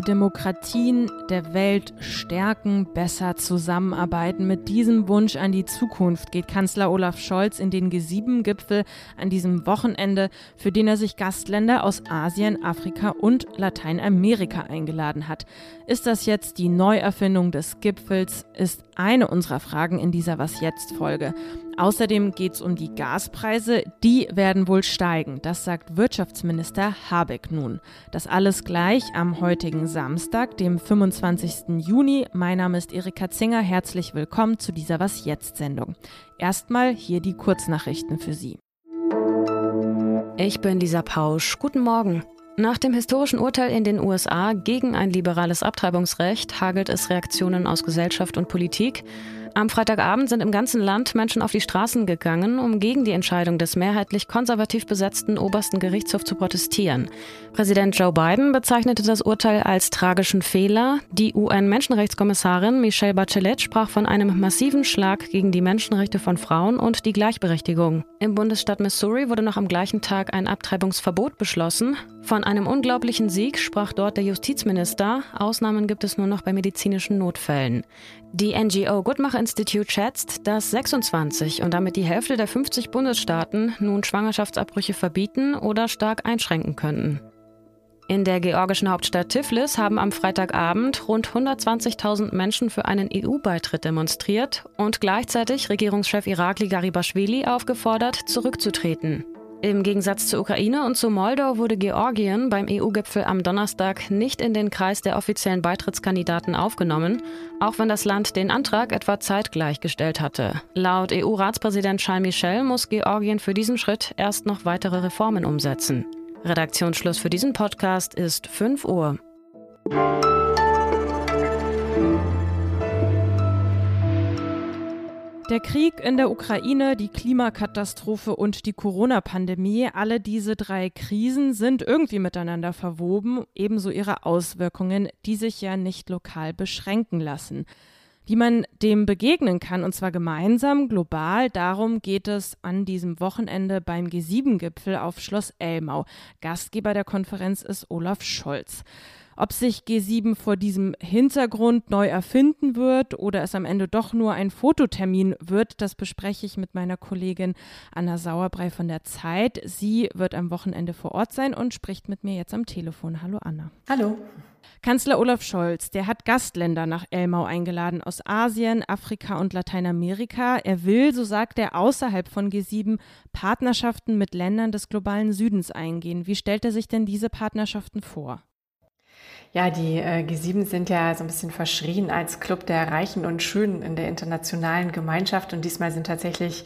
die Demokratien der Welt stärken, besser zusammenarbeiten. Mit diesem Wunsch an die Zukunft geht Kanzler Olaf Scholz in den G7-Gipfel an diesem Wochenende, für den er sich Gastländer aus Asien, Afrika und Lateinamerika eingeladen hat. Ist das jetzt die Neuerfindung des Gipfels? Ist eine unserer Fragen in dieser Was jetzt Folge. Außerdem geht es um die Gaspreise. Die werden wohl steigen. Das sagt Wirtschaftsminister Habeck nun. Das alles gleich am heutigen Samstag, dem 25. Juni. Mein Name ist Erika Zinger. Herzlich willkommen zu dieser Was jetzt Sendung. Erstmal hier die Kurznachrichten für Sie. Ich bin Lisa Pausch. Guten Morgen. Nach dem historischen Urteil in den USA gegen ein liberales Abtreibungsrecht hagelt es Reaktionen aus Gesellschaft und Politik. Am Freitagabend sind im ganzen Land Menschen auf die Straßen gegangen, um gegen die Entscheidung des mehrheitlich konservativ besetzten obersten Gerichtshofs zu protestieren. Präsident Joe Biden bezeichnete das Urteil als tragischen Fehler. Die UN-Menschenrechtskommissarin Michelle Bachelet sprach von einem massiven Schlag gegen die Menschenrechte von Frauen und die Gleichberechtigung. Im Bundesstaat Missouri wurde noch am gleichen Tag ein Abtreibungsverbot beschlossen. Von einem unglaublichen Sieg sprach dort der Justizminister. Ausnahmen gibt es nur noch bei medizinischen Notfällen. Die NGO Goodmacher Institute schätzt, dass 26 und damit die Hälfte der 50 Bundesstaaten nun Schwangerschaftsabbrüche verbieten oder stark einschränken könnten. In der georgischen Hauptstadt Tiflis haben am Freitagabend rund 120.000 Menschen für einen EU-Beitritt demonstriert und gleichzeitig Regierungschef Irakli Garibashvili aufgefordert, zurückzutreten. Im Gegensatz zur Ukraine und zu Moldau wurde Georgien beim EU-Gipfel am Donnerstag nicht in den Kreis der offiziellen Beitrittskandidaten aufgenommen, auch wenn das Land den Antrag etwa zeitgleich gestellt hatte. Laut EU-Ratspräsident Charles Michel muss Georgien für diesen Schritt erst noch weitere Reformen umsetzen. Redaktionsschluss für diesen Podcast ist 5 Uhr. Der Krieg in der Ukraine, die Klimakatastrophe und die Corona-Pandemie, alle diese drei Krisen sind irgendwie miteinander verwoben, ebenso ihre Auswirkungen, die sich ja nicht lokal beschränken lassen. Wie man dem begegnen kann, und zwar gemeinsam, global, darum geht es an diesem Wochenende beim G7-Gipfel auf Schloss Elmau. Gastgeber der Konferenz ist Olaf Scholz. Ob sich G7 vor diesem Hintergrund neu erfinden wird oder es am Ende doch nur ein Fototermin wird, das bespreche ich mit meiner Kollegin Anna Sauerbrei von der Zeit. Sie wird am Wochenende vor Ort sein und spricht mit mir jetzt am Telefon. Hallo Anna. Hallo. Kanzler Olaf Scholz, der hat Gastländer nach Elmau eingeladen aus Asien, Afrika und Lateinamerika. Er will, so sagt er, außerhalb von G7 Partnerschaften mit Ländern des globalen Südens eingehen. Wie stellt er sich denn diese Partnerschaften vor? Ja, die äh, G7 sind ja so ein bisschen verschrien als Club der Reichen und Schönen in der internationalen Gemeinschaft. Und diesmal sind tatsächlich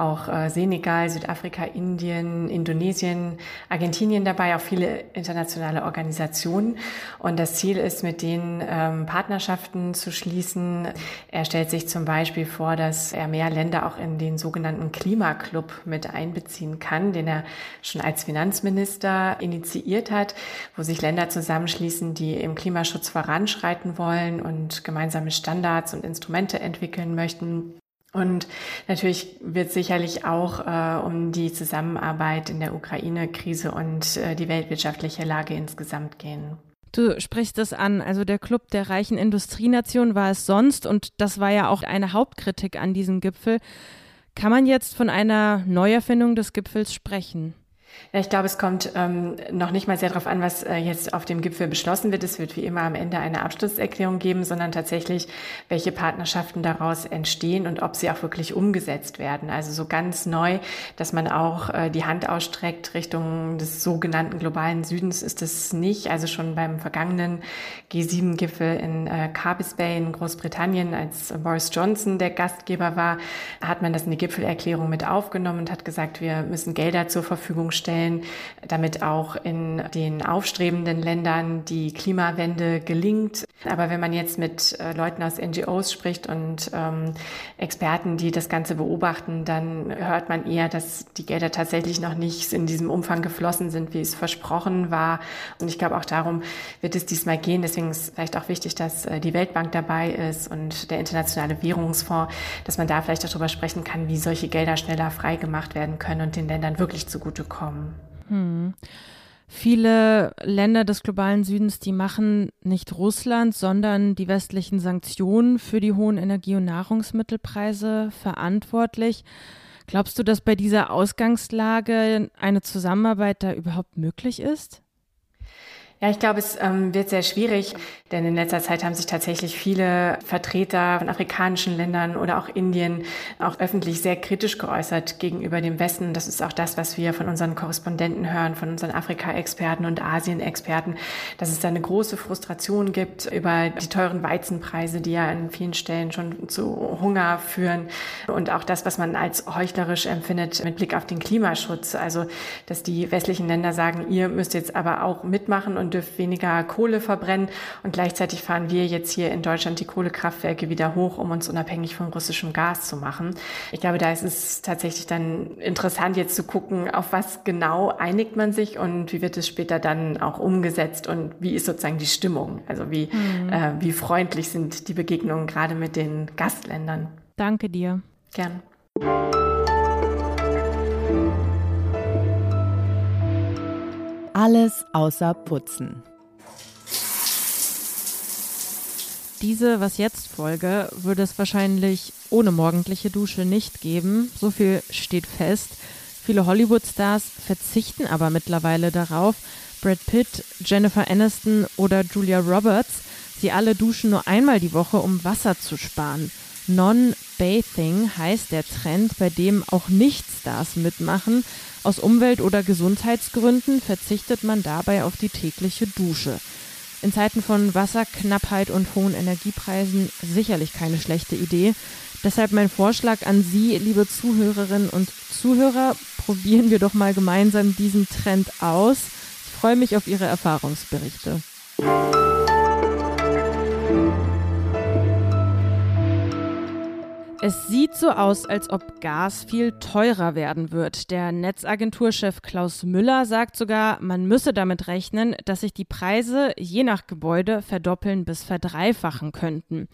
auch äh, Senegal, Südafrika, Indien, Indonesien, Argentinien dabei, auch viele internationale Organisationen. Und das Ziel ist, mit denen ähm, Partnerschaften zu schließen. Er stellt sich zum Beispiel vor, dass er mehr Länder auch in den sogenannten Klimaclub mit einbeziehen kann, den er schon als Finanzminister initiiert hat, wo sich Länder zusammenschließen, die im Klimaschutz voranschreiten wollen und gemeinsame Standards und Instrumente entwickeln möchten. Und natürlich wird sicherlich auch äh, um die Zusammenarbeit in der Ukraine-Krise und äh, die weltwirtschaftliche Lage insgesamt gehen. Du sprichst es an, also der Club der reichen Industrienation war es sonst und das war ja auch eine Hauptkritik an diesem Gipfel. Kann man jetzt von einer Neuerfindung des Gipfels sprechen? Ja, ich glaube, es kommt ähm, noch nicht mal sehr darauf an, was äh, jetzt auf dem Gipfel beschlossen wird. Es wird wie immer am Ende eine Abschlusserklärung geben, sondern tatsächlich, welche Partnerschaften daraus entstehen und ob sie auch wirklich umgesetzt werden. Also so ganz neu, dass man auch äh, die Hand ausstreckt Richtung des sogenannten globalen Südens ist es nicht. Also schon beim vergangenen G7-Gipfel in äh, Carbis Bay in Großbritannien, als Boris Johnson der Gastgeber war, hat man das in die Gipfelerklärung mit aufgenommen und hat gesagt, wir müssen Gelder zur Verfügung stellen stellen, damit auch in den aufstrebenden Ländern die Klimawende gelingt. Aber wenn man jetzt mit äh, Leuten aus NGOs spricht und ähm, Experten, die das Ganze beobachten, dann hört man eher, dass die Gelder tatsächlich noch nicht in diesem Umfang geflossen sind, wie es versprochen war. Und ich glaube, auch darum wird es diesmal gehen. Deswegen ist vielleicht auch wichtig, dass äh, die Weltbank dabei ist und der Internationale Währungsfonds, dass man da vielleicht darüber sprechen kann, wie solche Gelder schneller freigemacht werden können und den Ländern wirklich zugutekommen. Hm. Viele Länder des globalen Südens, die machen nicht Russland, sondern die westlichen Sanktionen für die hohen Energie- und Nahrungsmittelpreise verantwortlich. Glaubst du, dass bei dieser Ausgangslage eine Zusammenarbeit da überhaupt möglich ist? Ja, ich glaube, es ähm, wird sehr schwierig, denn in letzter Zeit haben sich tatsächlich viele Vertreter von afrikanischen Ländern oder auch Indien auch öffentlich sehr kritisch geäußert gegenüber dem Westen. Das ist auch das, was wir von unseren Korrespondenten hören, von unseren Afrika-Experten und Asien-Experten, dass es da eine große Frustration gibt über die teuren Weizenpreise, die ja an vielen Stellen schon zu Hunger führen und auch das, was man als heuchlerisch empfindet mit Blick auf den Klimaschutz. Also, dass die westlichen Länder sagen, ihr müsst jetzt aber auch mitmachen und und dürft weniger Kohle verbrennen. Und gleichzeitig fahren wir jetzt hier in Deutschland die Kohlekraftwerke wieder hoch, um uns unabhängig von russischem Gas zu machen. Ich glaube, da ist es tatsächlich dann interessant, jetzt zu gucken, auf was genau einigt man sich und wie wird es später dann auch umgesetzt und wie ist sozusagen die Stimmung? Also wie, mhm. äh, wie freundlich sind die Begegnungen gerade mit den Gastländern? Danke dir. Gern. Alles außer Putzen. Diese Was jetzt Folge würde es wahrscheinlich ohne morgendliche Dusche nicht geben. So viel steht fest. Viele Hollywood-Stars verzichten aber mittlerweile darauf. Brad Pitt, Jennifer Aniston oder Julia Roberts, sie alle duschen nur einmal die Woche, um Wasser zu sparen. Non-Bathing heißt der Trend, bei dem auch Nicht-Stars mitmachen. Aus Umwelt- oder Gesundheitsgründen verzichtet man dabei auf die tägliche Dusche. In Zeiten von Wasserknappheit und hohen Energiepreisen sicherlich keine schlechte Idee. Deshalb mein Vorschlag an Sie, liebe Zuhörerinnen und Zuhörer, probieren wir doch mal gemeinsam diesen Trend aus. Ich freue mich auf Ihre Erfahrungsberichte. Es sieht so aus, als ob Gas viel teurer werden wird. Der Netzagenturchef Klaus Müller sagt sogar, man müsse damit rechnen, dass sich die Preise je nach Gebäude verdoppeln bis verdreifachen könnten.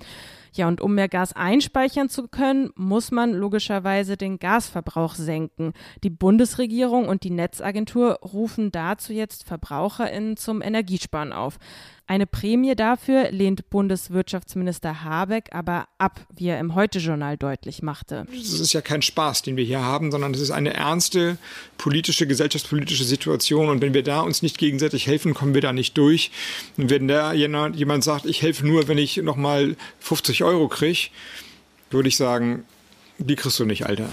Ja, und um mehr Gas einspeichern zu können, muss man logischerweise den Gasverbrauch senken. Die Bundesregierung und die Netzagentur rufen dazu jetzt VerbraucherInnen zum Energiesparen auf. Eine Prämie dafür lehnt Bundeswirtschaftsminister Habeck aber ab, wie er im Heute-Journal deutlich machte. Das ist ja kein Spaß, den wir hier haben, sondern es ist eine ernste politische, gesellschaftspolitische Situation. Und wenn wir da uns nicht gegenseitig helfen, kommen wir da nicht durch. Und wenn da jemand sagt, ich helfe nur, wenn ich nochmal 50 Euro kriege, würde ich sagen, die kriegst du nicht, Alter.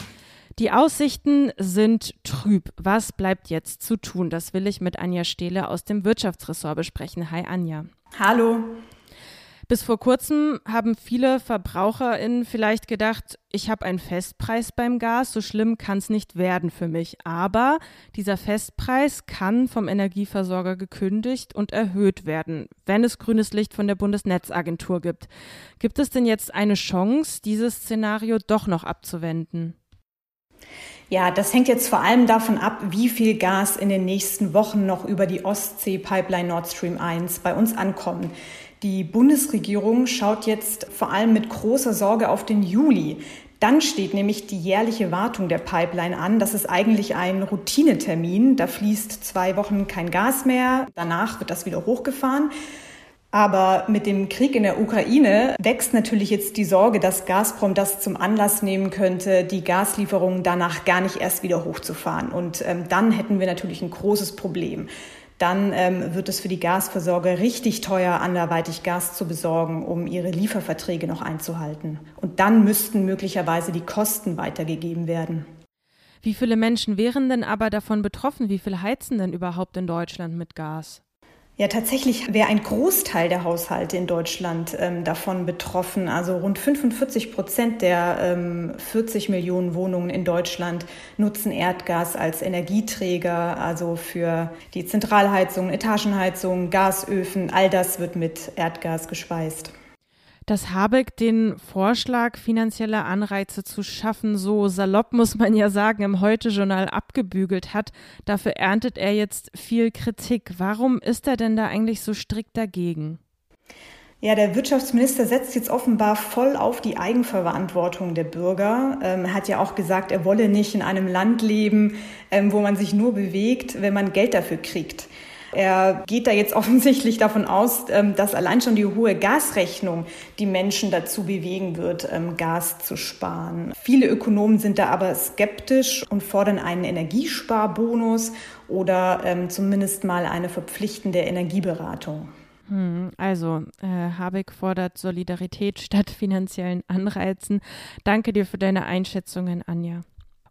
Die Aussichten sind trüb. Was bleibt jetzt zu tun? Das will ich mit Anja Stehle aus dem Wirtschaftsressort besprechen. Hi Anja. Hallo. Bis vor kurzem haben viele VerbraucherInnen vielleicht gedacht, ich habe einen Festpreis beim Gas, so schlimm kann es nicht werden für mich. Aber dieser Festpreis kann vom Energieversorger gekündigt und erhöht werden, wenn es grünes Licht von der Bundesnetzagentur gibt. Gibt es denn jetzt eine Chance, dieses Szenario doch noch abzuwenden? Ja, das hängt jetzt vor allem davon ab, wie viel Gas in den nächsten Wochen noch über die Ostsee-Pipeline Nord Stream 1 bei uns ankommen. Die Bundesregierung schaut jetzt vor allem mit großer Sorge auf den Juli. Dann steht nämlich die jährliche Wartung der Pipeline an. Das ist eigentlich ein Routinetermin. Da fließt zwei Wochen kein Gas mehr. Danach wird das wieder hochgefahren. Aber mit dem Krieg in der Ukraine wächst natürlich jetzt die Sorge, dass Gazprom das zum Anlass nehmen könnte, die Gaslieferungen danach gar nicht erst wieder hochzufahren. Und ähm, dann hätten wir natürlich ein großes Problem. Dann ähm, wird es für die Gasversorger richtig teuer, anderweitig Gas zu besorgen, um ihre Lieferverträge noch einzuhalten. Und dann müssten möglicherweise die Kosten weitergegeben werden. Wie viele Menschen wären denn aber davon betroffen? Wie viel heizen denn überhaupt in Deutschland mit Gas? Ja, tatsächlich wäre ein Großteil der Haushalte in Deutschland ähm, davon betroffen. Also rund 45 Prozent der ähm, 40 Millionen Wohnungen in Deutschland nutzen Erdgas als Energieträger, also für die Zentralheizung, Etagenheizung, Gasöfen. All das wird mit Erdgas gespeist dass Habeck den Vorschlag, finanzielle Anreize zu schaffen, so salopp muss man ja sagen, im Heute-Journal abgebügelt hat. Dafür erntet er jetzt viel Kritik. Warum ist er denn da eigentlich so strikt dagegen? Ja, der Wirtschaftsminister setzt jetzt offenbar voll auf die Eigenverantwortung der Bürger. Ähm, er hat ja auch gesagt, er wolle nicht in einem Land leben, ähm, wo man sich nur bewegt, wenn man Geld dafür kriegt. Er geht da jetzt offensichtlich davon aus, ähm, dass allein schon die hohe Gasrechnung die Menschen dazu bewegen wird, ähm, Gas zu sparen. Viele Ökonomen sind da aber skeptisch und fordern einen Energiesparbonus oder ähm, zumindest mal eine verpflichtende Energieberatung. Hm, also, äh, Habeck fordert Solidarität statt finanziellen Anreizen. Danke dir für deine Einschätzungen, Anja.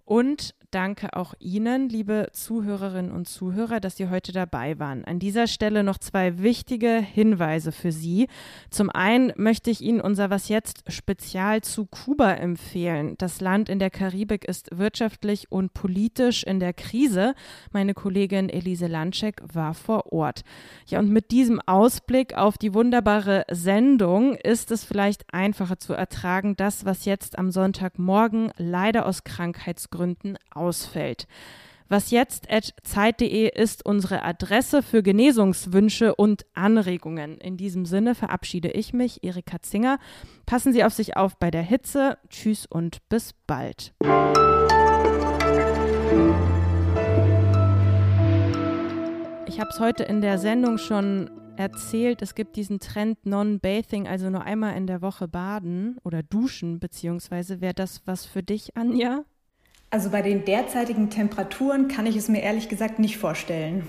Und danke auch Ihnen, liebe Zuhörerinnen und Zuhörer, dass Sie heute dabei waren. An dieser Stelle noch zwei wichtige Hinweise für Sie. Zum einen möchte ich Ihnen unser Was jetzt Spezial zu Kuba empfehlen. Das Land in der Karibik ist wirtschaftlich und politisch in der Krise. Meine Kollegin Elise Landschek war vor Ort. Ja, und mit diesem Ausblick auf die wunderbare Sendung ist es vielleicht einfacher zu ertragen, das, was jetzt am Sonntagmorgen leider aus Krankheitsgründen ausfällt. Was jetzt zeit.de ist unsere Adresse für Genesungswünsche und Anregungen. In diesem Sinne verabschiede ich mich, Erika Zinger. Passen Sie auf sich auf bei der Hitze. Tschüss und bis bald. Ich habe es heute in der Sendung schon erzählt, es gibt diesen Trend Non-Bathing, also nur einmal in der Woche baden oder duschen, beziehungsweise wäre das was für dich, Anja? Also bei den derzeitigen Temperaturen kann ich es mir ehrlich gesagt nicht vorstellen.